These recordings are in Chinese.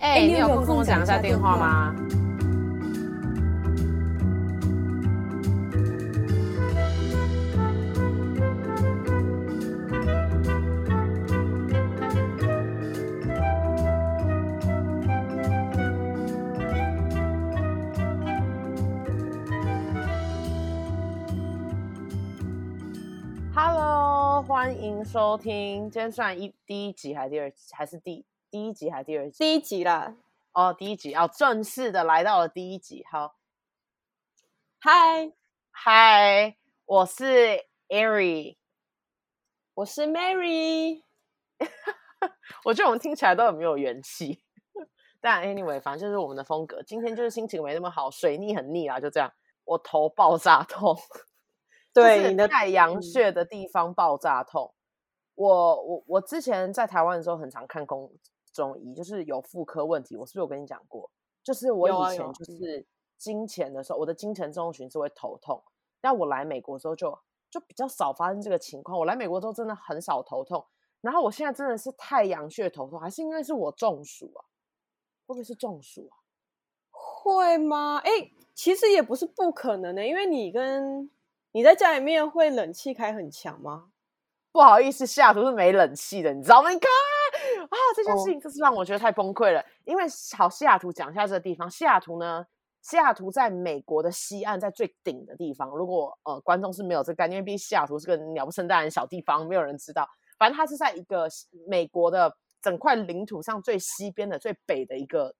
哎、欸，你有空跟我讲一下电话吗？Hello，欢迎收听。今天算一第一集还是第二集？还是第？第一集还是第二集？第一集啦。哦，第一集要、哦、正式的来到了第一集。好，嗨嗨，我是 Ari，我是 Mary。我觉得我们听起来都很没有元气。但 anyway，反正就是我们的风格。今天就是心情没那么好，水逆很腻啊，就这样。我头爆炸痛，对，你的太阳穴的地方爆炸痛。我我我之前在台湾的时候，很常看公。中医就是有妇科问题，我是不是有跟你讲过？就是我以前就是经前的时候，我的经前症候群是会头痛，但我来美国之后就就比较少发生这个情况。我来美国之后真的很少头痛，然后我现在真的是太阳穴头痛，还是因为是我中暑啊？会不会是中暑啊？会吗？哎，其实也不是不可能的，因为你跟你在家里面会冷气开很强吗？不好意思，西雅图是没冷气的，你知道吗？你看。啊，这件事情真是让我觉得太崩溃了。因为好，西雅图讲一下这个地方。西雅图呢，西雅图在美国的西岸，在最顶的地方。如果呃观众是没有这个概念，因为毕竟西雅图是个鸟不生蛋的小地方，没有人知道。反正它是在一个美国的整块领土上最西边的最北的一个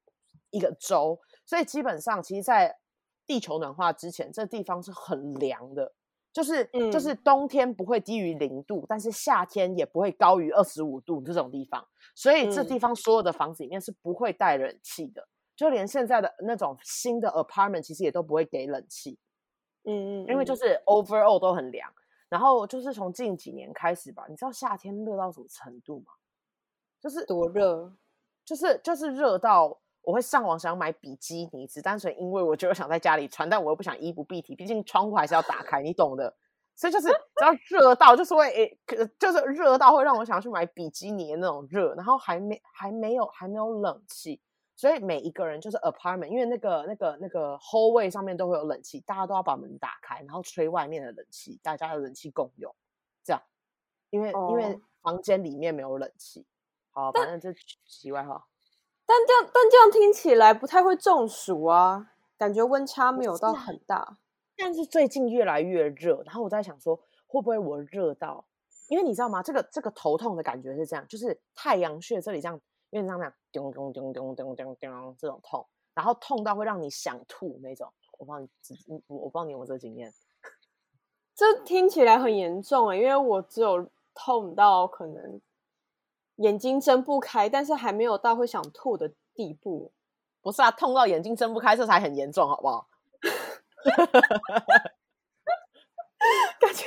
一个州，所以基本上，其实，在地球暖化之前，这地方是很凉的。就是、嗯、就是冬天不会低于零度，但是夏天也不会高于二十五度这种地方，所以这地方所有的房子里面是不会带冷气的，嗯、就连现在的那种新的 apartment 其实也都不会给冷气，嗯嗯，因为就是 overall 都很凉。然后就是从近几年开始吧，你知道夏天热到什么程度吗？就是多热，就是就是热到。我会上网想要买比基尼，只单纯因为我觉得想在家里穿，但我又不想衣不蔽体，毕竟窗户还是要打开，你懂的。所以就是 只要热到，就是会诶，就是热到会让我想要去买比基尼的那种热，然后还没还没有还没有冷气，所以每一个人就是 apartment，因为那个那个那个 hallway 上面都会有冷气，大家都要把门打开，然后吹外面的冷气，大家的冷气共用，这样，因为、oh. 因为房间里面没有冷气。好，反正就题外话。但这样，但这样听起来不太会中暑啊，感觉温差没有到很大。但是最近越来越热，然后我在想说，会不会我热到？因为你知道吗？这个这个头痛的感觉是这样，就是太阳穴这里这样，有点像那样咚咚咚咚咚咚咚这种痛，然后痛到会让你想吐那种。我帮你，我我帮你有没有这经验？这听起来很严重啊，因为我只有痛到可能。眼睛睁不开，但是还没有到会想吐的地步。不是啊，痛到眼睛睁不开，这才很严重，好不好？感觉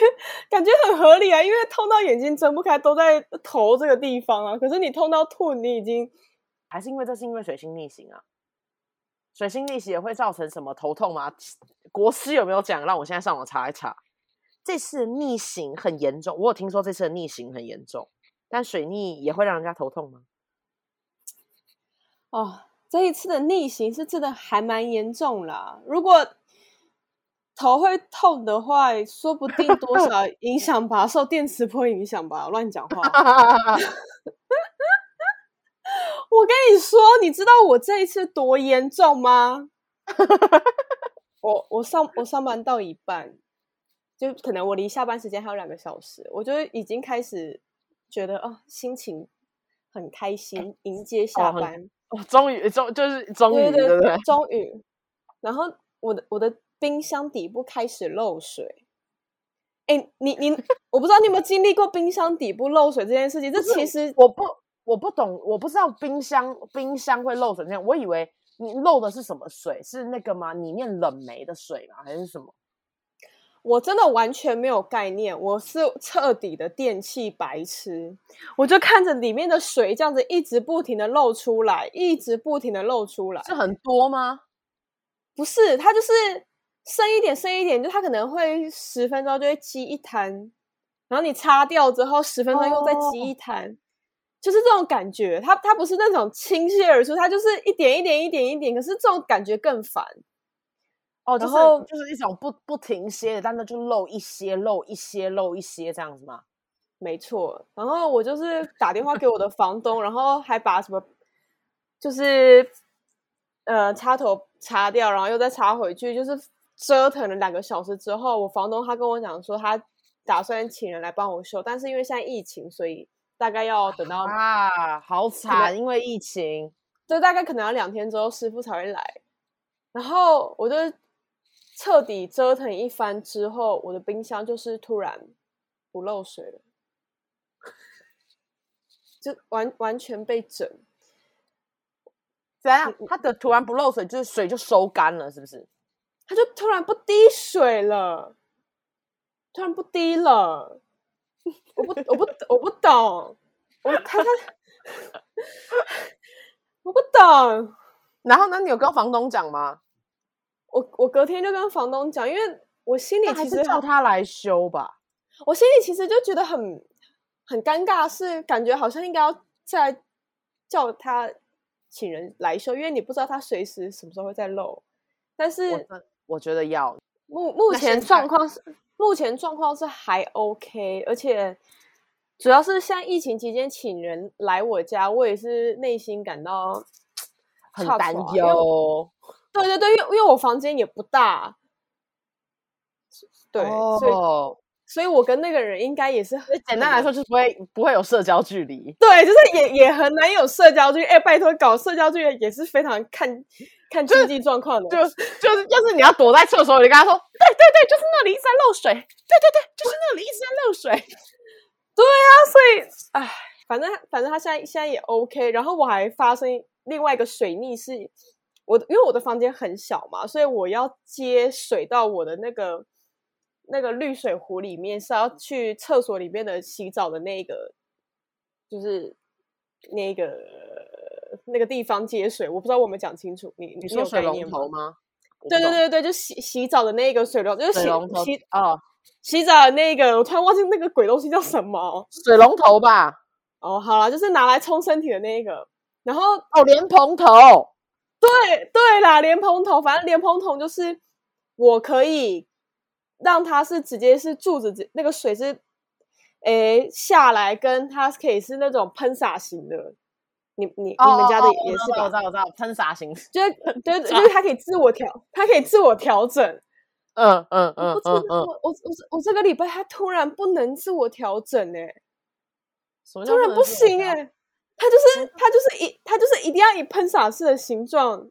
感觉很合理啊，因为痛到眼睛睁不开都在头这个地方啊。可是你痛到吐，你已经还是因为这是因为水星逆行啊？水星逆行也会造成什么头痛吗？国师有没有讲？让我现在上网查一查。这次逆行很严重，我有听说这次的逆行很严重。但水逆也会让人家头痛吗？哦，这一次的逆行是真的还蛮严重啦。如果头会痛的话，说不定多少 影响吧，受电磁波影响吧。乱讲话。我跟你说，你知道我这一次多严重吗？我我上我上班到一半，就可能我离下班时间还有两个小时，我就已经开始。觉得哦，心情很开心，迎接下班哦，终于终就是终于，对不对？终于，然后我的我的冰箱底部开始漏水。哎，你你，我不知道你有没有经历过冰箱底部漏水这件事情？这其实我不我不懂，我不知道冰箱冰箱会漏水这样，我以为你漏的是什么水？是那个吗？里面冷媒的水吗？还是什么？我真的完全没有概念，我是彻底的电器白痴。我就看着里面的水这样子一直不停的漏出来，一直不停的漏出来。是很多吗？不是，它就是深一点，深一点，就它可能会十分钟就会积一滩，然后你擦掉之后，十分钟又再积一滩，就是这种感觉，它它不是那种倾泻而出，它就是一点一点一点一点，可是这种感觉更烦。哦，然后就是一种不不停歇的，但是就漏一些，漏一些，漏一些这样子吗？没错。然后我就是打电话给我的房东，然后还把什么，就是呃插头插掉，然后又再插回去，就是折腾了两个小时之后，我房东他跟我讲说，他打算请人来帮我修，但是因为现在疫情，所以。大概要等到啊，好惨！因为疫情，就大概可能要两天之后师傅才会来。然后我就彻底折腾一番之后，我的冰箱就是突然不漏水了，就完完全被整。怎样？它的突然不漏水，就是水就收干了，是不是？它就突然不滴水了，突然不滴了。我不，我不，我不懂。我他他，我不懂。然后呢，你有跟房东讲吗？我我隔天就跟房东讲，因为我心里其实叫他来修吧。我心里其实就觉得很很尴尬，是感觉好像应该要再叫他请人来修，因为你不知道他随时什么时候会再漏。但是我，我觉得要目目前状况是。目前状况是还 OK，而且主要是像疫情期间请人来我家，我也是内心感到很担忧。对对对，因为因为我房间也不大，对，哦、所以所以我跟那个人应该也是很简单来说，就是不会不会有社交距离。对，就是也也很难有社交距离。哎，拜托，搞社交距离也是非常看。看经济状况的，就就是就是你要躲在厕所里跟他说，对对对，就是那里一直在漏水，对对对，就是那里一直在漏水，对啊，所以唉，反正反正他现在现在也 OK，然后我还发生另外一个水逆是，我因为我的房间很小嘛，所以我要接水到我的那个那个滤水壶里面，是要去厕所里面的洗澡的那个，就是那个。那个地方接水，我不知道我没讲清楚。你你说水龙头吗？对对对对，就洗洗澡的那个水龙，就是洗洗啊，洗澡的那个，我突然忘记那个鬼东西叫什么，水龙头吧？哦，好了，就是拿来冲身体的那个。然后哦，莲蓬头，对对啦，莲蓬头，反正莲蓬头就是我可以让它是直接是柱子，那个水是诶下来，跟它可以是那种喷洒型的。你你、oh, 你们家的也是吧？我知道我知道，喷洒型，就是 对，就是它可以自我调，它可以自我调整。嗯嗯嗯嗯嗯，我我我我这个礼拜它突然不能自我调整哎，突然不行哎，它就是它就是一它就是一定要以喷洒式的形状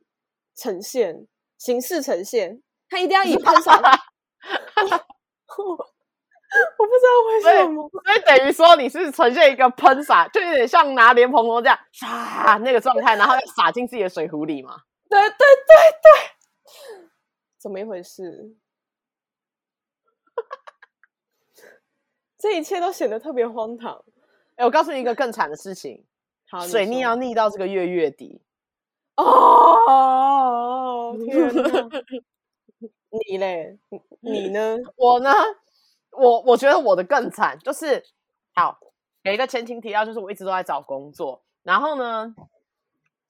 呈现形式呈现，它一定要以喷洒。我不知道为什么，所以，等于说你是呈现一个喷洒，就有点像拿莲蓬头这样唰那个状态，然后要洒进自己的水壶里嘛？对对对对，怎么一回事？这一切都显得特别荒唐。哎，我告诉你一个更惨的事情，好，水逆要逆到这个月月底。哦，天哪！你嘞？你呢？我呢？我我觉得我的更惨，就是好给一个前情提要，就是我一直都在找工作，然后呢，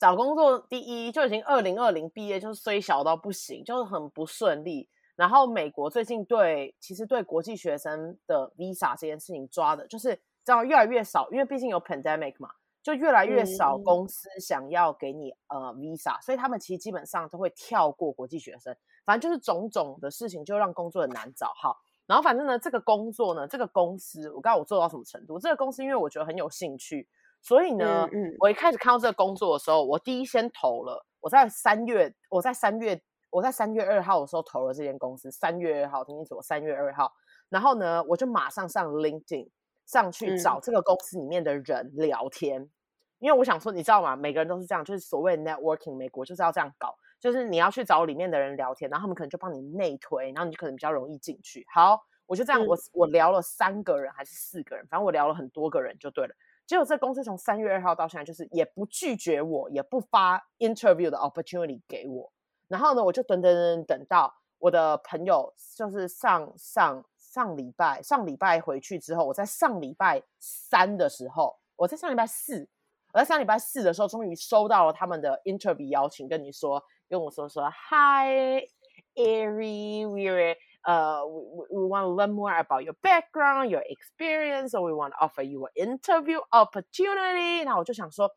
找工作第一就已经二零二零毕业，就是虽小到不行，就是很不顺利。然后美国最近对其实对国际学生的 visa 这件事情抓的，就是这样越来越少，因为毕竟有 pandemic 嘛，就越来越少公司想要给你、嗯、呃 visa，所以他们其实基本上都会跳过国际学生，反正就是种种的事情就让工作很难找。哈。然后反正呢，这个工作呢，这个公司，我告诉我做到什么程度？这个公司因为我觉得很有兴趣，所以呢，嗯嗯、我一开始看到这个工作的时候，我第一先投了。我在三月，我在三月，我在三月二号的时候投了这间公司。三月二号，听清楚，三月二号。然后呢，我就马上上 LinkedIn 上去找这个公司里面的人聊天，嗯、因为我想说，你知道吗？每个人都是这样，就是所谓 networking，美国就是要这样搞。就是你要去找里面的人聊天，然后他们可能就帮你内推，然后你就可能比较容易进去。好，我就这样，我我聊了三个人还是四个人，反正我聊了很多个人就对了。结果这公司从三月二号到现在，就是也不拒绝我，也不发 interview 的 opportunity 给我。然后呢，我就等等等等到我的朋友，就是上上上礼拜上礼拜回去之后，我在上礼拜三的时候，我在上礼拜四，我在上礼拜四的时候，终于收到了他们的 interview 邀请，跟你说，跟我说说，Hi Ari，we're uh we we want to learn more about your background, your experience, so we want to offer you an interview opportunity。那我就想说，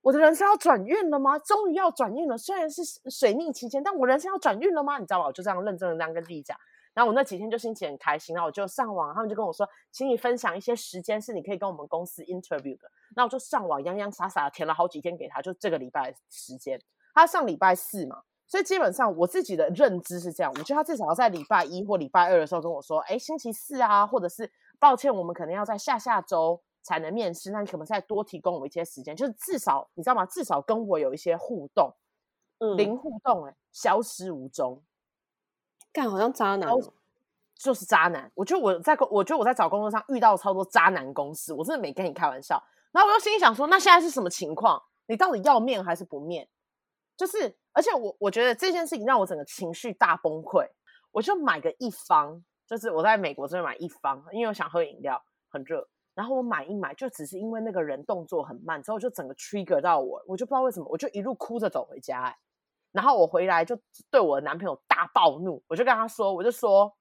我的人生要转运了吗？终于要转运了，虽然是水逆期间，但我人生要转运了吗？你知道吗？我就这样认真的这样跟自己讲。然后我那几天就心情很开心，然后我就上网，他们就跟我说，请你分享一些时间是你可以跟我们公司 interview 的。那我就上网洋洋洒洒的填了好几天给他，就这个礼拜时间。他上礼拜四嘛，所以基本上我自己的认知是这样，我觉得他至少要在礼拜一或礼拜二的时候跟我说，哎，星期四啊，或者是抱歉，我们可能要在下下周才能面试，那你可能再多提供我一些时间，就是至少你知道吗？至少跟我有一些互动，嗯，零互动，哎，消失无踪。干，好像渣男，就是渣男。我觉得我在，我觉得我在找工作上遇到超多渣男公司，我真的没跟你开玩笑。然后我就心里想说，那现在是什么情况？你到底要面还是不面？就是，而且我我觉得这件事情让我整个情绪大崩溃。我就买个一方，就是我在美国这边买一方，因为我想喝饮料，很热。然后我买一买，就只是因为那个人动作很慢，之后就整个 trigger 到我，我就不知道为什么，我就一路哭着走回家，欸。然后我回来就对我的男朋友大暴怒，我就跟他说，我就说，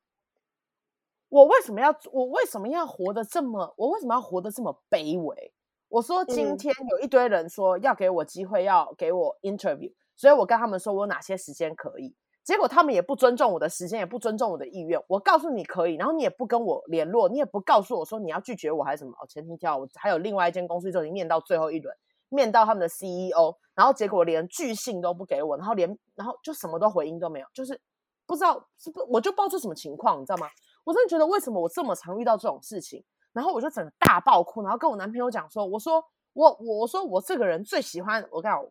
我为什么要我为什么要活得这么，我为什么要活得这么卑微？我说今天有一堆人说要给我机会，要给我 interview，所以我跟他们说我有哪些时间可以，结果他们也不尊重我的时间，也不尊重我的意愿。我告诉你可以，然后你也不跟我联络，你也不告诉我说你要拒绝我还是什么？哦，前提条我还有另外一间公司就已经念到最后一轮。面到他们的 CEO，然后结果连拒信都不给我，然后连然后就什么都回应都没有，就是不知道是不我就不知道这什么情况，你知道吗？我真的觉得为什么我这么常遇到这种事情，然后我就整个大爆哭，然后跟我男朋友讲说，我说我我说我这个人最喜欢我跟你讲，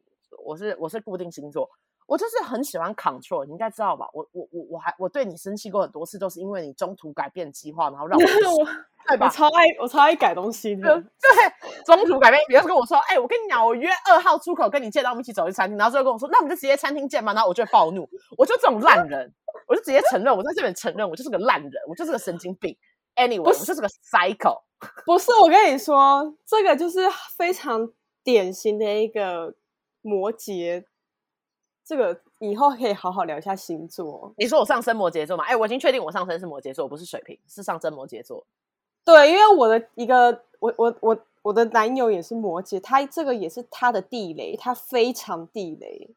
我是我是固定星座，我就是很喜欢 control，你应该知道吧？我我我我还我对你生气过很多次，都是因为你中途改变计划，然后让我。对吧？我超爱我超爱改东西的，对，中途改变。比如说跟我说，哎、欸，我跟你讲，我约二号出口跟你见，到我们一起走去餐厅，然后最后跟我说，那我们就直接餐厅见吧。然后我就会暴怒，我就这种烂人，我就直接承认，我在这边承认，我就是个烂人，我就是个神经病。Anyway，我就是个 psycho。不是，我跟你说，这个就是非常典型的一个摩羯。这个以后可以好好聊一下星座。你说我上升摩羯座嘛？哎、欸，我已经确定我上升是摩羯座，不是水瓶，是上升摩羯座。对，因为我的一个我我我我的男友也是摩羯，他这个也是他的地雷，他非常地雷。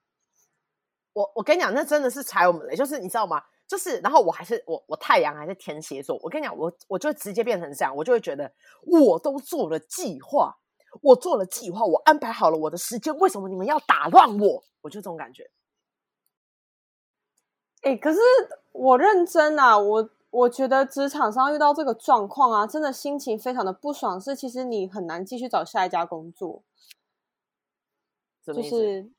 我我跟你讲，那真的是踩我们雷，就是你知道吗？就是然后我还是我我太阳还是天蝎座，我跟你讲，我我就直接变成这样，我就会觉得我都做了计划，我做了计划，我安排好了我的时间，为什么你们要打乱我？我就这种感觉。哎，可是我认真啊，我。我觉得职场上遇到这个状况啊，真的心情非常的不爽。是，其实你很难继续找下一家工作，就是。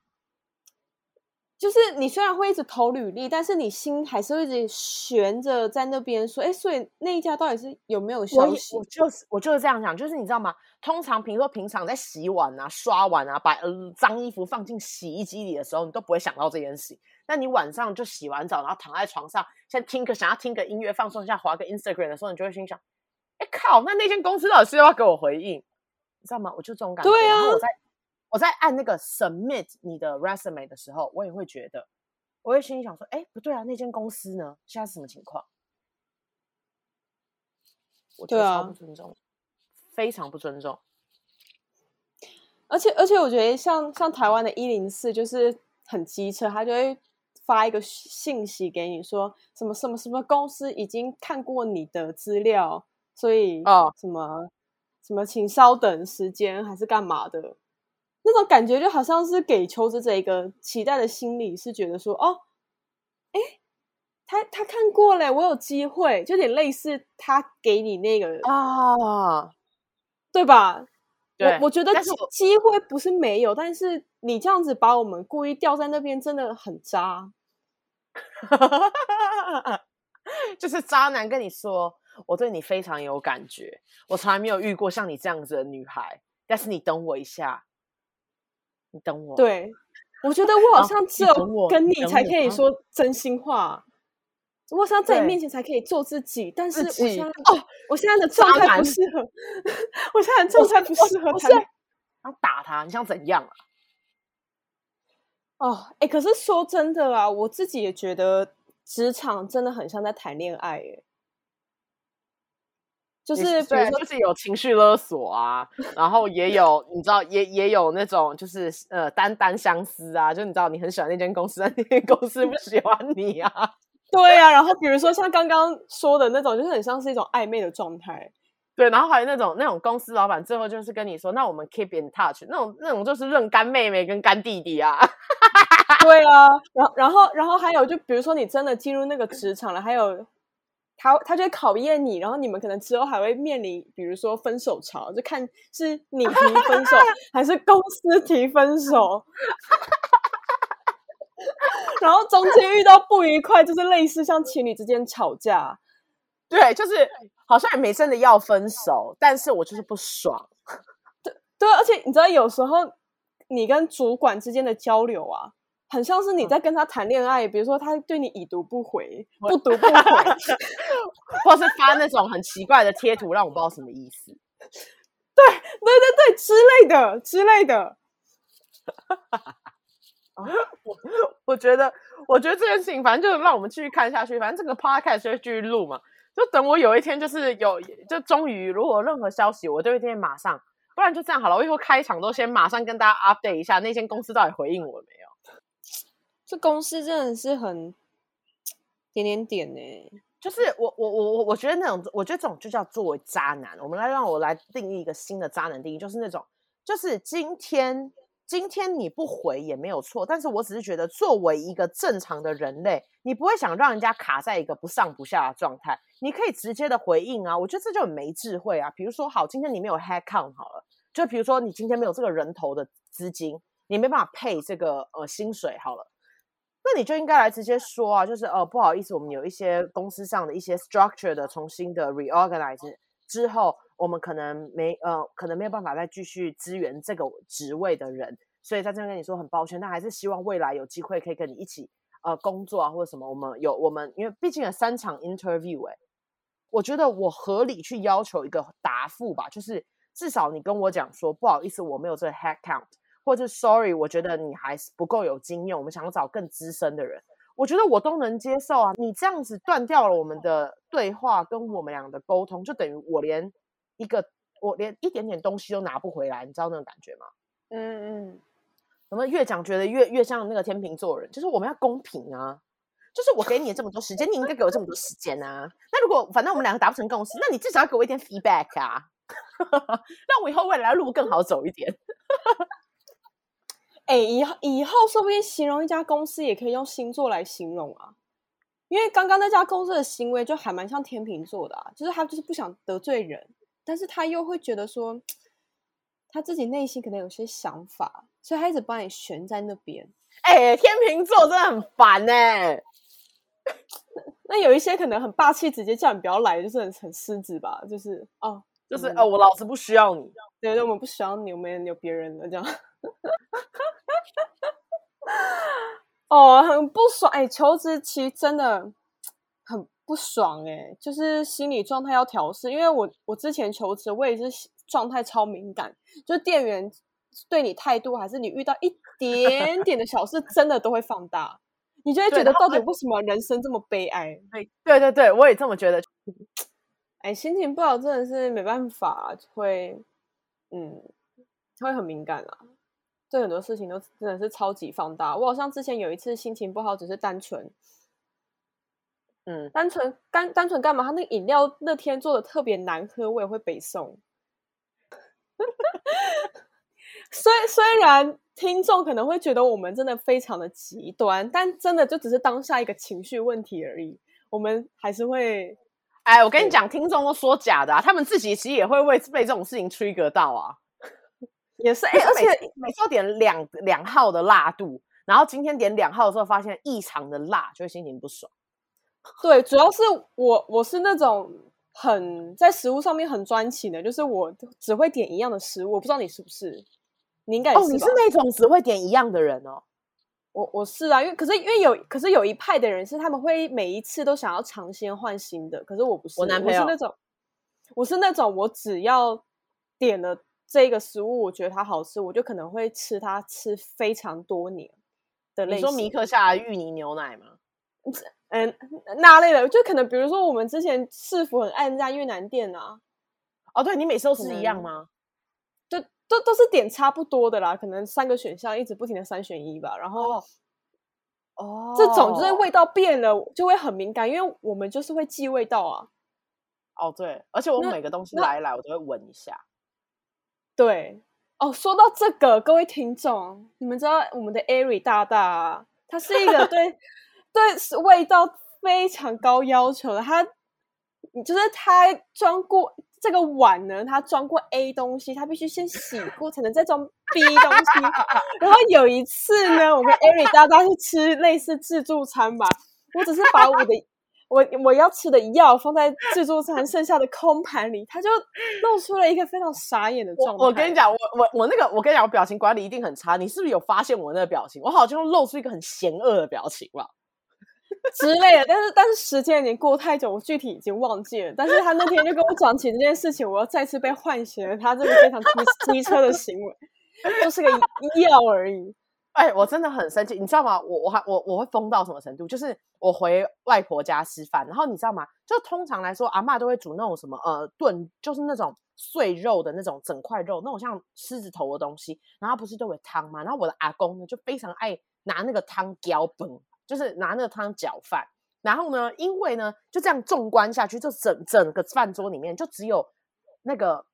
就是你虽然会一直投履历，但是你心还是会一直悬着在那边说，哎，所以那一家到底是有没有消息？我，我就是我就是这样想，就是你知道吗？通常比如说平常在洗碗啊、刷碗啊，把呃脏衣服放进洗衣机里的时候，你都不会想到这件事。但你晚上就洗完澡，然后躺在床上，先听个想要听个音乐放松一下，滑个 Instagram 的时候，你就会心想，哎靠，那那间公司到底是要给我回应？你知道吗？我就这种感觉。对啊。我在按那个 submit 你的 resume 的时候，我也会觉得，我会心里想说，哎，不对啊，那间公司呢，现在是什么情况？我觉得超不尊重，啊、非常不尊重。而且而且，我觉得像像台湾的一零四就是很机车，他就会发一个信息给你说，什么什么什么公司已经看过你的资料，所以啊，什么、哦、什么，请稍等时间，还是干嘛的。那种感觉就好像是给求职者一个期待的心理，是觉得说哦，哎，他他看过嘞，我有机会，就有点类似他给你那个啊，对吧？对，我我觉得机会不是没有，但是你这样子把我们故意吊在那边，真的很渣。就是渣男跟你说，我对你非常有感觉，我从来没有遇过像你这样子的女孩，但是你等我一下。你等我，对，我觉得我好像只有跟你才可以说真心话，我想要在你面前才可以做自己，但是我现在哦，我现在的状态不适合，我现在的状态不适合谈想打他，你想怎样啊？哦，哎，可是说真的啊，我自己也觉得职场真的很像在谈恋爱，哎。就是比如说，就是有情绪勒索啊，然后也有你知道，也也有那种就是呃单单相思啊，就你知道你很喜欢那间公司，但那间公司不喜欢你啊。对啊，然后比如说像刚刚说的那种，就是很像是一种暧昧的状态。对，然后还有那种那种公司老板最后就是跟你说，那我们 keep in touch，那种那种就是认干妹妹跟干弟弟啊。对啊，然后然后然后还有就比如说你真的进入那个职场了，还有。他他就会考验你，然后你们可能之后还会面临，比如说分手潮，就看是你提分手 还是公司提分手，然后中间遇到不愉快，就是类似像情侣之间吵架，对，就是好像也没真的要分手，但是我就是不爽，对对，而且你知道有时候你跟主管之间的交流啊。很像是你在跟他谈恋爱，嗯、比如说他对你已读不回，不读不回，或是发那种很奇怪的贴图，让我不知道什么意思。对对对对，之类的之类的。我 我觉得，我觉得这件事情，反正就让我们继续看下去。反正这个 podcast 就会继续录嘛，就等我有一天就是有，就终于如果有任何消息，我就一定马上。不然就这样好了，我以后开场都先马上跟大家 update 一下，那间公司到底回应我了没有。这公司真的是很点点点呢，就是我我我我我觉得那种，我觉得这种就叫作为渣男。我们来让我来定义一个新的渣男定义，就是那种，就是今天今天你不回也没有错，但是我只是觉得作为一个正常的人类，你不会想让人家卡在一个不上不下的状态，你可以直接的回应啊。我觉得这就很没智慧啊。比如说，好，今天你没有 head count 好了，就比如说你今天没有这个人头的资金，你没办法配这个呃薪水好了。那你就应该来直接说啊，就是呃，不好意思，我们有一些公司上的一些 structure 的重新的 reorganize 之后，我们可能没呃，可能没有办法再继续支援这个职位的人，所以在这边跟你说很抱歉，但还是希望未来有机会可以跟你一起呃工作啊，或者什么，我们有我们因为毕竟有三场 interview 哎，我觉得我合理去要求一个答复吧，就是至少你跟我讲说不好意思，我没有这个 head count。或者 sorry，我觉得你还是不够有经验，我们想要找更资深的人，我觉得我都能接受啊。你这样子断掉了我们的对话跟我们俩的沟通，就等于我连一个我连一点点东西都拿不回来，你知道那种感觉吗？嗯嗯，怎么越讲觉得越越像那个天秤座人，就是我们要公平啊，就是我给你这么多时间，你应该给我这么多时间啊。那如果反正我们两个达不成共识，那你至少要给我一点 feedback 啊，让我以后未来的路更好走一点。哎，以后以后说不定形容一家公司也可以用星座来形容啊，因为刚刚那家公司的行为就还蛮像天秤座的啊，就是他就是不想得罪人，但是他又会觉得说他自己内心可能有些想法，所以他一直把你悬在那边。哎，天秤座真的很烦哎。那有一些可能很霸气，直接叫你不要来，就是很很狮子吧，就是哦，就是哦，我老子不需要你，对对，我们不需要你，我们有别人了这样。哦，很不爽哎！求职期真的很不爽哎，就是心理状态要调试。因为我我之前求职，我也是状态超敏感，就店员对你态度，还是你遇到一点点的小事，真的都会放大。你就会觉得到底为什么人生这么悲哀？对对对，我也这么觉得。哎，心情不好真的是没办法，会嗯，会很敏感啊。对很多事情都真的是超级放大。我好像之前有一次心情不好，只是单纯，嗯，单纯单单纯干嘛？他那个饮料那天做的特别难喝，我也会北宋。虽虽然听众可能会觉得我们真的非常的极端，但真的就只是当下一个情绪问题而已。我们还是会，哎，我跟你讲，听众都说假的啊，他们自己其实也会为被这种事情 trigger 到啊。也是，哎、欸，而且每次点两两号的辣度，然后今天点两号的时候发现异常的辣，就会心情不爽。对，主要是我我是那种很在食物上面很专情的，就是我只会点一样的食物。我不知道你是不是？你应该是哦，你是那种只会点一样的人哦。我我是啊，因为可是因为有可是有一派的人是他们会每一次都想要尝鲜换新的，可是我不是。我男朋友我是那种，我是那种我只要点了。这个食物我觉得它好吃，我就可能会吃它吃非常多年的类型。你说米克夏芋泥牛奶吗？嗯，那类的就可能，比如说我们之前市府很爱那家越南店啊。哦，对，你每次都是一样吗？就都都是点差不多的啦，可能三个选项一直不停的三选一吧。然后，哦，这种就是味道变了就会很敏感，因为我们就是会记味道啊。哦，对，而且我每个东西来一来，我都会闻一下。对，哦，说到这个，各位听众，你们知道我们的 Ari 大大啊，他是一个对对味道非常高要求的，他就是他装过这个碗呢，他装过 A 东西，他必须先洗过才能再装 B 东西。然后有一次呢，我跟 Ari 大大去吃类似自助餐吧，我只是把我的。我我要吃的药放在自助餐剩下的空盘里，他就露出了一个非常傻眼的状态。我，我跟你讲，我我我那个，我跟你讲，我表情管理一定很差。你是不是有发现我那个表情？我好像露出一个很嫌恶的表情吧 之类的。但是但是时间已经过太久，我具体已经忘记了。但是他那天就跟我讲起这件事情，我又再次被唤醒了他这个非常机 机车的行为，就是个药而已。哎、欸，我真的很生气，你知道吗？我我还我我会疯到什么程度？就是我回外婆家吃饭，然后你知道吗？就通常来说，阿嬷都会煮那种什么呃炖，就是那种碎肉的那种整块肉，那种像狮子头的东西，然后不是都有汤吗？然后我的阿公呢，就非常爱拿那个汤搅饭，就是拿那个汤搅饭。然后呢，因为呢，就这样纵观下去，就整整个饭桌里面就只有那个。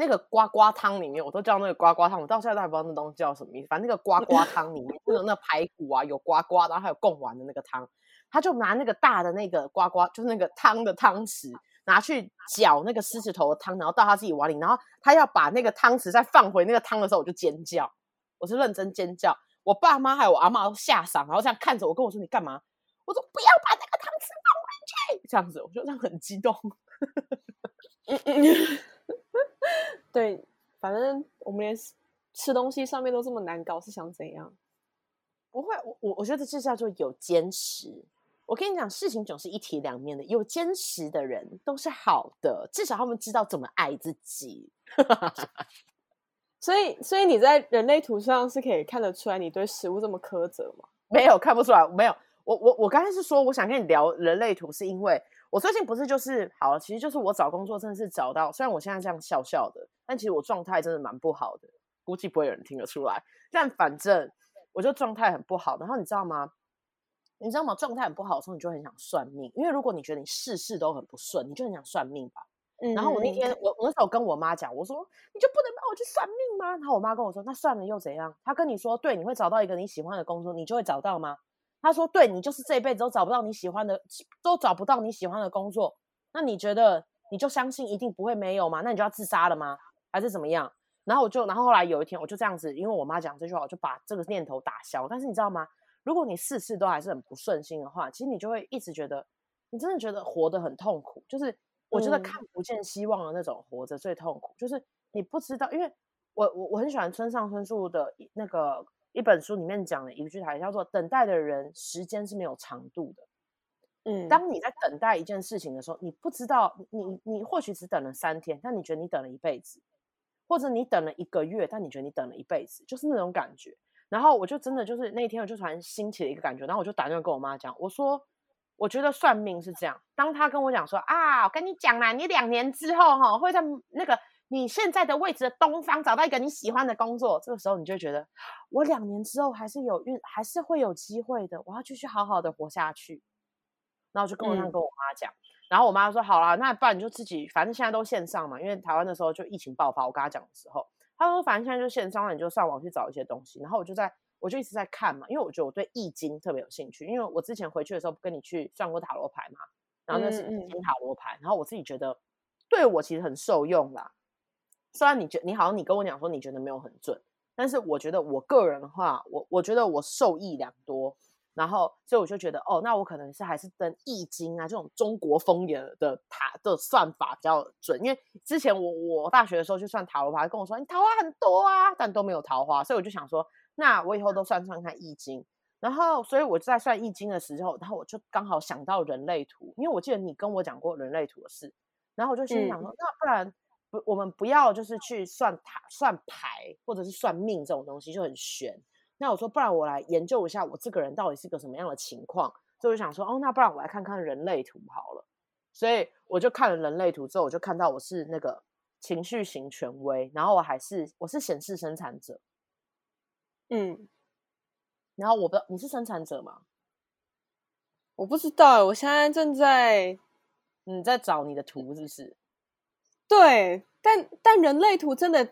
那个呱呱汤里面，我都叫那个呱呱汤，我到现在都还不知道那东西叫什么意思。反正那个呱呱 汤里面，就是那排骨啊，有呱呱，然后还有贡丸的那个汤，他就拿那个大的那个呱呱，就是那个汤的汤匙，拿去搅那个狮子头的汤，然后到他自己碗里，然后他要把那个汤匙再放回那个汤的时候，我就尖叫，我是认真尖叫。我爸妈还有我阿妈都吓傻，然后这样看着我，跟我说：“你干嘛？”我说：“不要把那个汤匙放回去。”这样子，我就这样很激动。对，反正我们连吃东西上面都这么难搞，是想怎样？不会，我我我觉得这叫做有坚持。我跟你讲，事情总是一体两面的，有坚持的人都是好的，至少他们知道怎么爱自己。所以，所以你在人类图上是可以看得出来你对食物这么苛责吗？没有，看不出来。没有，我我我刚才是说，我想跟你聊人类图，是因为。我最近不是就是好，其实就是我找工作真的是找到，虽然我现在这样笑笑的，但其实我状态真的蛮不好的，估计不会有人听得出来。但反正我就状态很不好，然后你知道吗？你知道吗？状态很不好的时候，你就很想算命，因为如果你觉得你事事都很不顺，你就很想算命吧。嗯。然后我那天我我那时候跟我妈讲，我说你就不能帮我去算命吗？然后我妈跟我说，那算了又怎样？她跟你说，对，你会找到一个你喜欢的工作，你就会找到吗？她说：“对，你就是这一辈子都找不到你喜欢的，都找不到你喜欢的工作。那你觉得你就相信一定不会没有吗？那你就要自杀了吗？还是怎么样？”然后我就，然后后来有一天，我就这样子，因为我妈讲这句话，我就把这个念头打消。但是你知道吗？如果你事事都还是很不顺心的话，其实你就会一直觉得，你真的觉得活得很痛苦。就是我真的看不见希望的那种活着最痛苦。嗯、就是你不知道，因为我我我很喜欢村上春树的那个。一本书里面讲了一句台叫做“等待的人，时间是没有长度的。”嗯，当你在等待一件事情的时候，你不知道，你你或许只等了三天，但你觉得你等了一辈子；或者你等了一个月，但你觉得你等了一辈子，就是那种感觉。然后我就真的就是那天，我就突然兴起了一个感觉，然后我就打电话跟我妈讲，我说：“我觉得算命是这样。”当他跟我讲说：“啊，我跟你讲啦，你两年之后哈会在那个。”你现在的位置的东方找到一个你喜欢的工作，这个时候你就会觉得，我两年之后还是有运，还是会有机会的。我要继续好好的活下去。然后我就跟我这样跟我妈讲，嗯、然后我妈说：“好啦，那不然你就自己，反正现在都线上嘛。因为台湾的时候就疫情爆发，我跟她讲的时候，她说反正现在就线上了，你就上网去找一些东西。然后我就在，我就一直在看嘛，因为我觉得我对易经特别有兴趣，因为我之前回去的时候不跟你去算过塔罗牌嘛，然后那是易经塔罗牌，嗯嗯然后我自己觉得对我其实很受用啦。”虽然你觉你好像你跟我讲说你觉得没有很准，但是我觉得我个人的话，我我觉得我受益良多，然后所以我就觉得哦，那我可能是还是跟易经啊这种中国风的的塔的算法比较准，因为之前我我大学的时候去算塔罗牌，跟我说你桃花很多啊，但都没有桃花，所以我就想说，那我以后都算算看易经，然后所以我在算易经的时候，然后我就刚好想到人类图，因为我记得你跟我讲过人类图的事，然后我就心想说，嗯、那不然。不，我们不要就是去算塔、算牌或者是算命这种东西就很玄。那我说，不然我来研究一下我这个人到底是个什么样的情况。所以我就想说，哦，那不然我来看看人类图好了。所以我就看了人类图之后，我就看到我是那个情绪型权威，然后我还是我是显示生产者。嗯，然后我不知道你是生产者吗？我不知道，我现在正在你在找你的图，是不是？对，但但人类图真的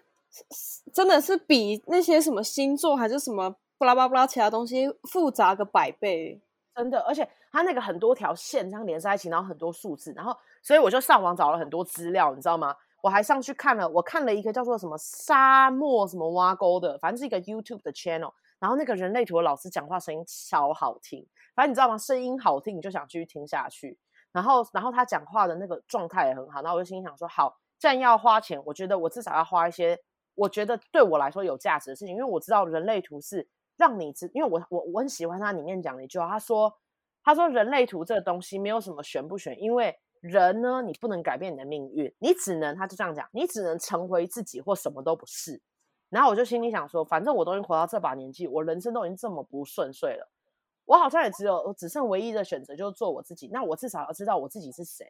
真的是比那些什么星座还是什么巴拉巴拉其他东西复杂个百倍，真的。而且它那个很多条线这样连在一起，然后很多数字，然后所以我就上网找了很多资料，你知道吗？我还上去看了，我看了一个叫做什么沙漠什么挖沟的，反正是一个 YouTube 的 channel。然后那个人类图的老师讲话声音超好听，反正你知道吗？声音好听你就想继续听下去。然后，然后他讲话的那个状态也很好。然后我就心想说：好，既然要花钱，我觉得我至少要花一些我觉得对我来说有价值的事情，因为我知道人类图是让你知，因为我我我很喜欢他里面讲的一句话，他说他说人类图这个东西没有什么玄不玄，因为人呢，你不能改变你的命运，你只能他就这样讲，你只能成为自己或什么都不是。然后我就心里想说，反正我都已经活到这把年纪，我人生都已经这么不顺遂了，我好像也只有我只剩唯一的选择，就是做我自己。那我至少要知道我自己是谁。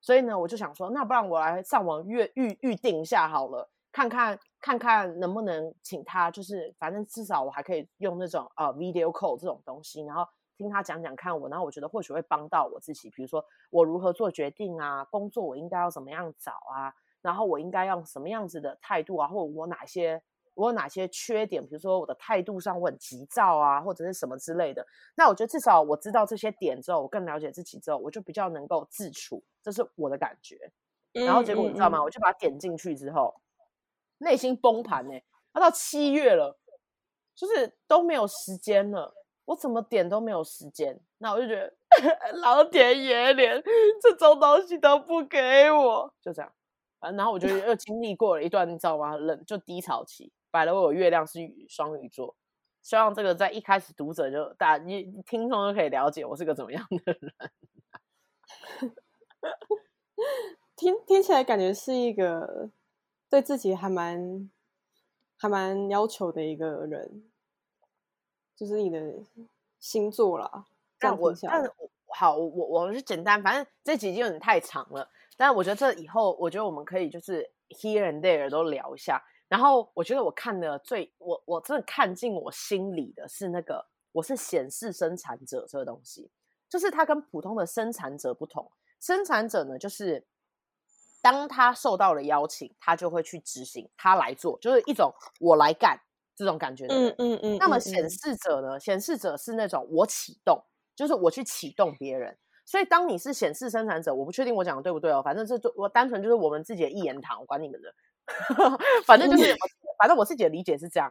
所以呢，我就想说，那不然我来上网预预预定一下好了，看看看看能不能请他，就是反正至少我还可以用那种呃 video call 这种东西，然后听他讲讲看我，然后我觉得或许会帮到我自己，比如说我如何做决定啊，工作我应该要怎么样找啊。然后我应该用什么样子的态度啊？或者我哪些我有哪些缺点？比如说我的态度上我很急躁啊，或者是什么之类的。那我觉得至少我知道这些点之后，我更了解自己之后，我就比较能够自处，这是我的感觉。然后结果你知道吗？嗯嗯嗯、我就把它点进去之后，内心崩盘呢。要到七月了，就是都没有时间了，我怎么点都没有时间。那我就觉得 老天爷连这种东西都不给我，就这样。然后我就 又经历过了一段，你知道吗？冷就低潮期。摆了，我有月亮是双鱼座，希望这个在一开始读者就大家你听众就可以了解我是个怎么样的人。听听起来感觉是一个对自己还蛮还蛮要求的一个人，就是你的星座啦。但我但我好，我我是简单，反正这几集有点太长了。但我觉得这以后，我觉得我们可以就是 here and there 都聊一下。然后我觉得我看的最我我真的看进我心里的是那个我是显示生产者这个东西，就是它跟普通的生产者不同。生产者呢，就是当他受到了邀请，他就会去执行，他来做，就是一种我来干这种感觉的。嗯嗯嗯。那么显示者呢？显示者是那种我启动，就是我去启动别人。所以，当你是显示生产者，我不确定我讲的对不对哦。反正这我单纯就是我们自己的一言堂，我管你们的。反正就是，反正我自己的理解是这样，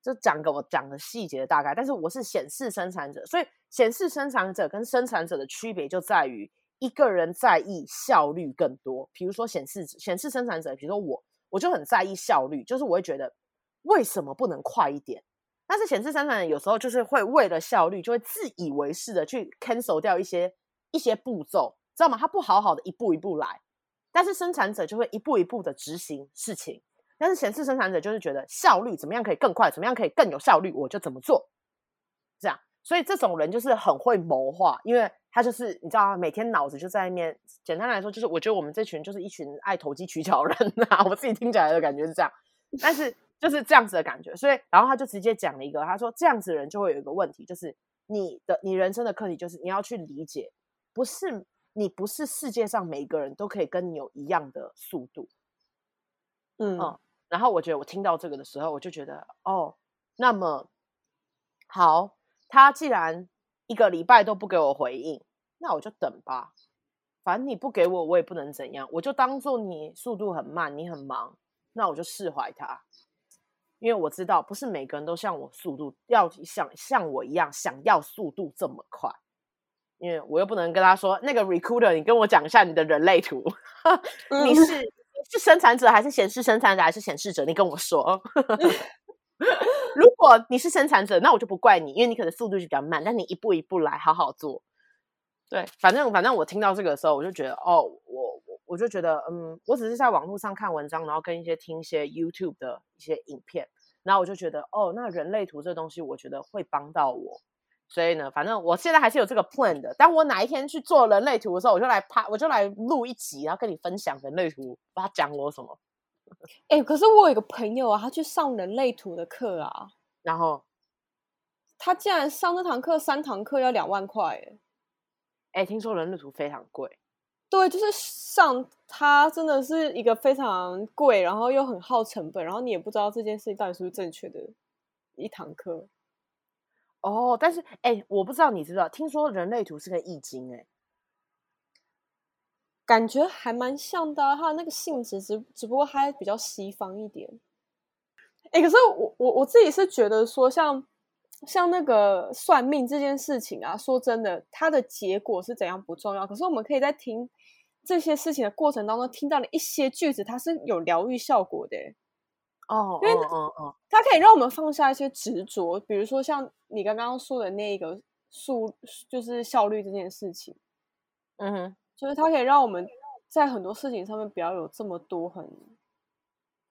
就讲个我讲的细节大概。但是我是显示生产者，所以显示生产者跟生产者的区别就在于，一个人在意效率更多。比如说显示显示生产者，比如说我，我就很在意效率，就是我会觉得为什么不能快一点？但是显示生产有时候就是会为了效率，就会自以为是的去 cancel 掉一些。一些步骤，知道吗？他不好好的一步一步来，但是生产者就会一步一步的执行事情。但是显示生产者就是觉得效率怎么样可以更快，怎么样可以更有效率，我就怎么做。这样，所以这种人就是很会谋划，因为他就是你知道吗？每天脑子就在那边。简单来说，就是我觉得我们这群就是一群爱投机取巧人呐。我自己听起来的感觉是这样，但是就是这样子的感觉。所以，然后他就直接讲了一个，他说这样子的人就会有一个问题，就是你的你人生的课题就是你要去理解。不是你，不是世界上每一个人都可以跟你有一样的速度，嗯，嗯，然后我觉得我听到这个的时候，我就觉得哦，那么好，他既然一个礼拜都不给我回应，那我就等吧，反正你不给我，我也不能怎样，我就当做你速度很慢，你很忙，那我就释怀他，因为我知道不是每个人都像我速度要像像我一样想要速度这么快。因为我又不能跟他说，那个 recruiter，你跟我讲一下你的人类图，你是是生产者还是显示生产者还是显示者？你跟我说。如果你是生产者，那我就不怪你，因为你可能速度就比较慢，但你一步一步来，好好做。对，反正反正我听到这个的时候，我就觉得，哦，我我我就觉得，嗯，我只是在网络上看文章，然后跟一些听一些 YouTube 的一些影片，然后我就觉得，哦，那人类图这东西，我觉得会帮到我。所以呢，反正我现在还是有这个 plan 的。当我哪一天去做人类图的时候，我就来拍，我就来录一集，然后跟你分享人类图，他讲我什么。哎、欸，可是我有一个朋友啊，他去上人类图的课啊，然后他竟然上那堂课三堂课要两万块，哎，哎，听说人类图非常贵。对，就是上它真的是一个非常贵，然后又很耗成本，然后你也不知道这件事情到底是不是正确的一堂课。哦，但是哎，我不知道你知不知道，听说人类图是个易经，哎。感觉还蛮像的，它的那个性质只只不过还比较西方一点。哎，可是我我我自己是觉得说像，像像那个算命这件事情啊，说真的，它的结果是怎样不重要。可是我们可以在听这些事情的过程当中，听到了一些句子，它是有疗愈效果的。哦，因为哦哦，它可以让我们放下一些执着，比如说像你刚刚说的那个速，就是效率这件事情。嗯哼。就是它可以让我们在很多事情上面不要有这么多很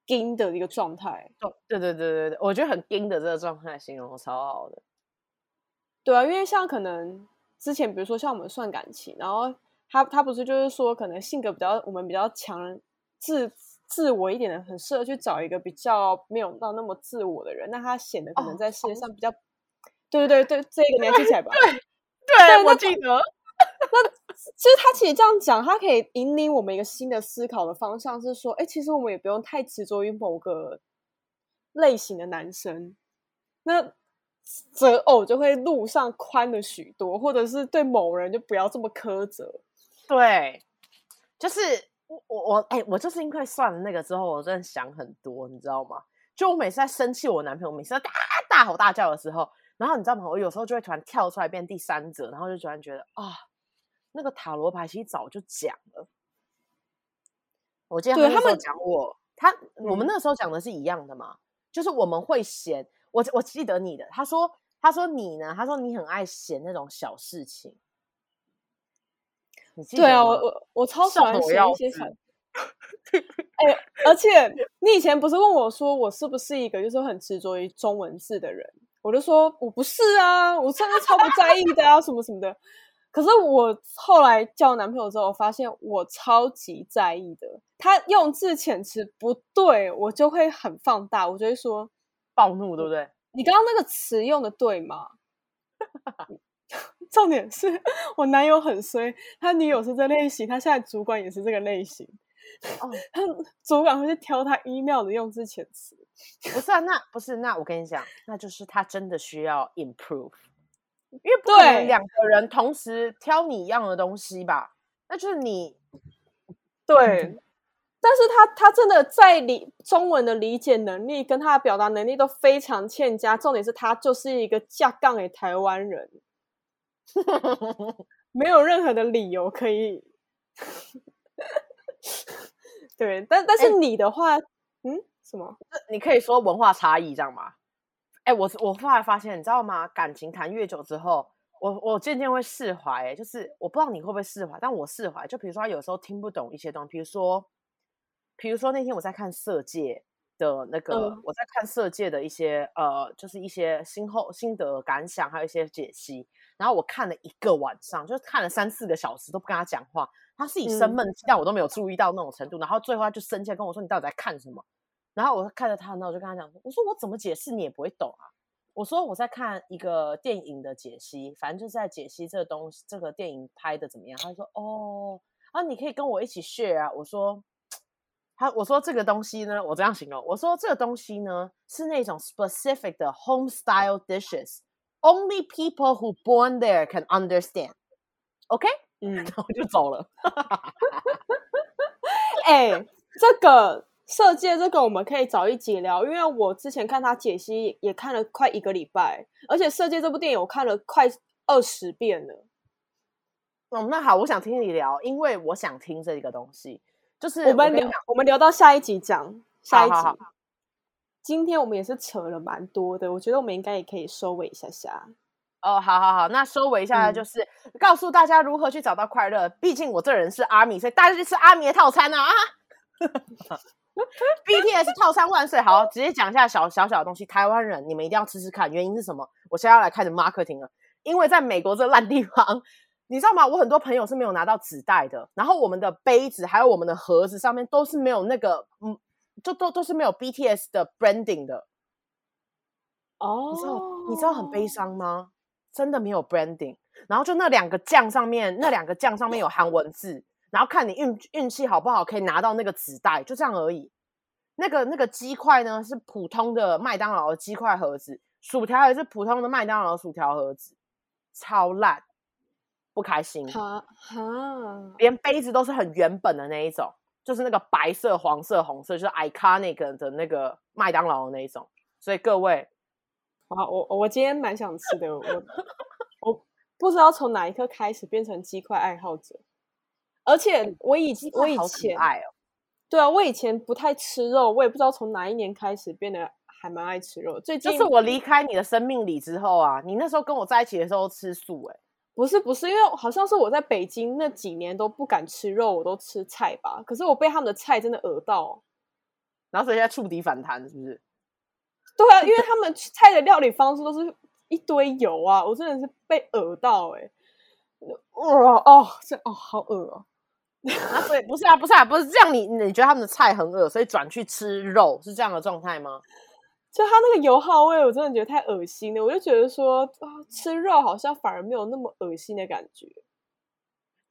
盯的一个状态。哦，对对对对对，我觉得很盯的这个状态形容超好的。对啊，因为像可能之前，比如说像我们算感情，然后他他不是就是说，可能性格比较我们比较强自自我一点的，很适合去找一个比较没有到那么自我的人，那他显得可能在事业上比较，哦、对对对对，这个你要记起来吧？对对，对，我记得。那其实他其实这样讲，他可以引领我们一个新的思考的方向，是说，哎，其实我们也不用太执着于某个类型的男生，那择偶就会路上宽了许多，或者是对某人就不要这么苛责。对，就是我我哎，我就是因为算了那个之后，我真的想很多，你知道吗？就我每次在生气我男朋友，每次在大大吼大叫的时候，然后你知道吗？我有时候就会突然跳出来变第三者，然后就突然觉得啊。那个塔罗牌其实早就讲了，我记得他们讲我他我们那时候讲的是一样的嘛，就是我们会嫌我我记得你的，他说他说你呢，他说你很爱嫌那种小事情，对啊，我我我超喜欢写一些小，哎，而且 你以前不是问我说我是不是一个就是很执着于中文字的人，我就说我不是啊，我真的超不在意的啊，什么什么的。可是我后来交男朋友之后，我发现我超级在意的。他用字遣词不对，我就会很放大，我就会说暴怒，对不对？你刚刚那个词用的对吗？重点是我男友很衰，他女友是这类型，他现在主管也是这个类型。哦，他主管会去挑他 email 的用字遣词。不是啊，那不是那我跟你讲，那就是他真的需要 improve。因为不可能两个人同时挑你一样的东西吧？那就是你对，但是他他真的在理中文的理解能力跟他的表达能力都非常欠佳。重点是他就是一个架杠的台湾人，没有任何的理由可以。对，但但是你的话，欸、嗯，什么？你可以说文化差异，这样吗？哎、欸，我我后来发现，你知道吗？感情谈越久之后，我我渐渐会释怀。哎，就是我不知道你会不会释怀，但我释怀。就比如说，他有时候听不懂一些东西，比如说，比如说那天我在看《色戒》的那个，嗯、我在看《色戒》的一些呃，就是一些心后心得感想，还有一些解析。然后我看了一个晚上，就是看了三四个小时，都不跟他讲话。他是以生闷气，但我都没有注意到那种程度。然后最后他就生气跟我说：“你到底在看什么？”然后我看着他，然后我就跟他讲：“我说我怎么解释你也不会懂啊。”我说我在看一个电影的解析，反正就是在解析这个东西，这个电影拍的怎么样。他说：“哦，啊，你可以跟我一起 share 啊。”我说：“他我说这个东西呢，我这样形容，我说这个东西呢是那种 specific 的 home style dishes，only people who born there can understand。OK，嗯，然后就走了。哎、欸，这个。色戒这个我们可以早一集聊，因为我之前看他解析也看了快一个礼拜，而且色戒这部电影我看了快二十遍了。嗯，那好，我想听你聊，因为我想听这个东西，就是我们聊，我们聊到下一集讲下一集。好好好。今天我们也是扯了蛮多的，我觉得我们应该也可以收尾一下下。哦，好好好，那收尾一下就是、嗯、告诉大家如何去找到快乐。毕竟我这人是阿米，所以大家去吃阿米的套餐啊！啊 BTS 套餐万岁！好，直接讲一下小小小的东西。台湾人，你们一定要吃吃看。原因是什么？我现在要来开始 marketing 了。因为在美国这个烂地方，你知道吗？我很多朋友是没有拿到纸袋的。然后我们的杯子还有我们的盒子上面都是没有那个，嗯，就都都是没有 BTS 的 branding 的。哦，你知道你知道很悲伤吗？真的没有 branding。然后就那两个酱上面，那两个酱上面有韩文字。然后看你运运气好不好，可以拿到那个纸袋，就这样而已。那个那个鸡块呢，是普通的麦当劳的鸡块盒子，薯条也是普通的麦当劳薯条盒子，超烂，不开心。哈哈，连杯子都是很原本的那一种，就是那个白色、黄色、红色，就是 iconic 的那个麦当劳的那一种。所以各位，啊，我我今天蛮想吃的，我我不知道从哪一刻开始变成鸡块爱好者。而且我以前我以前爱哦，对啊，我以前不太吃肉，我也不知道从哪一年开始变得还蛮爱吃肉。最近就是我离开你的生命里之后啊，你那时候跟我在一起的时候吃素，欸，哎，不是不是，因为好像是我在北京那几年都不敢吃肉，我都吃菜吧。可是我被他们的菜真的饿到，然后所以现在触底反弹，是不是？对啊，因为他们菜的料理方式都是一堆油啊，我真的是被饿到，欸，哎，哇哦，这哦好饿哦。啊，对，不是啊，不是啊，不是这样你。你你觉得他们的菜很恶，所以转去吃肉，是这样的状态吗？就它那个油耗味，我真的觉得太恶心了。我就觉得说啊，吃肉好像反而没有那么恶心的感觉。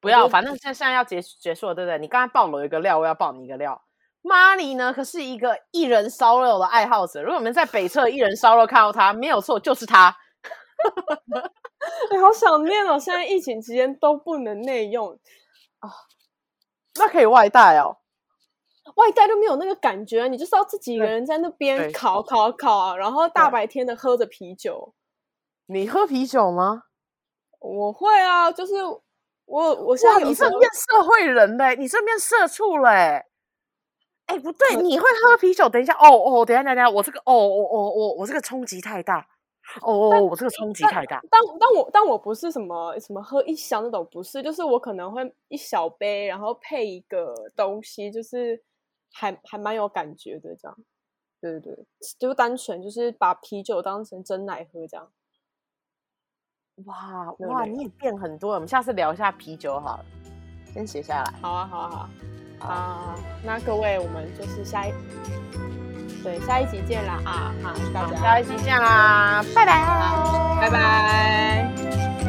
不要，反正现现在要结结束了，对不对？你刚才爆了我一个料，我要爆你一个料。玛丽呢，可是一个一人烧肉的爱好者。如果我们在北侧一人烧肉看到他，没有错，就是他。你、欸、好想念哦！现在疫情期间都不能内用啊。那可以外带哦，外带都没有那个感觉，你就是要自己一个人在那边烤烤烤，然后大白天的喝着啤酒。你喝啤酒吗？我会啊，就是我我现在你是变社会人嘞，你是变社畜嘞。哎，不对，你会喝啤酒？等一下，哦哦，等一下等一下，我这个哦哦哦我我这个冲击太大。哦哦，我这个冲击太大。但但我但我不是什么什么喝一箱那种，不是，就是我可能会一小杯，然后配一个东西，就是还还蛮有感觉的这样。对对对，就单纯就是把啤酒当成真奶喝这样。哇哇，你也变很多了。我们下次聊一下啤酒好了，先写下来。好啊好啊好啊。啊，那各位，我们就是下一。对，下一集见啦啊！好，大家下一集见啦，拜拜，拜拜。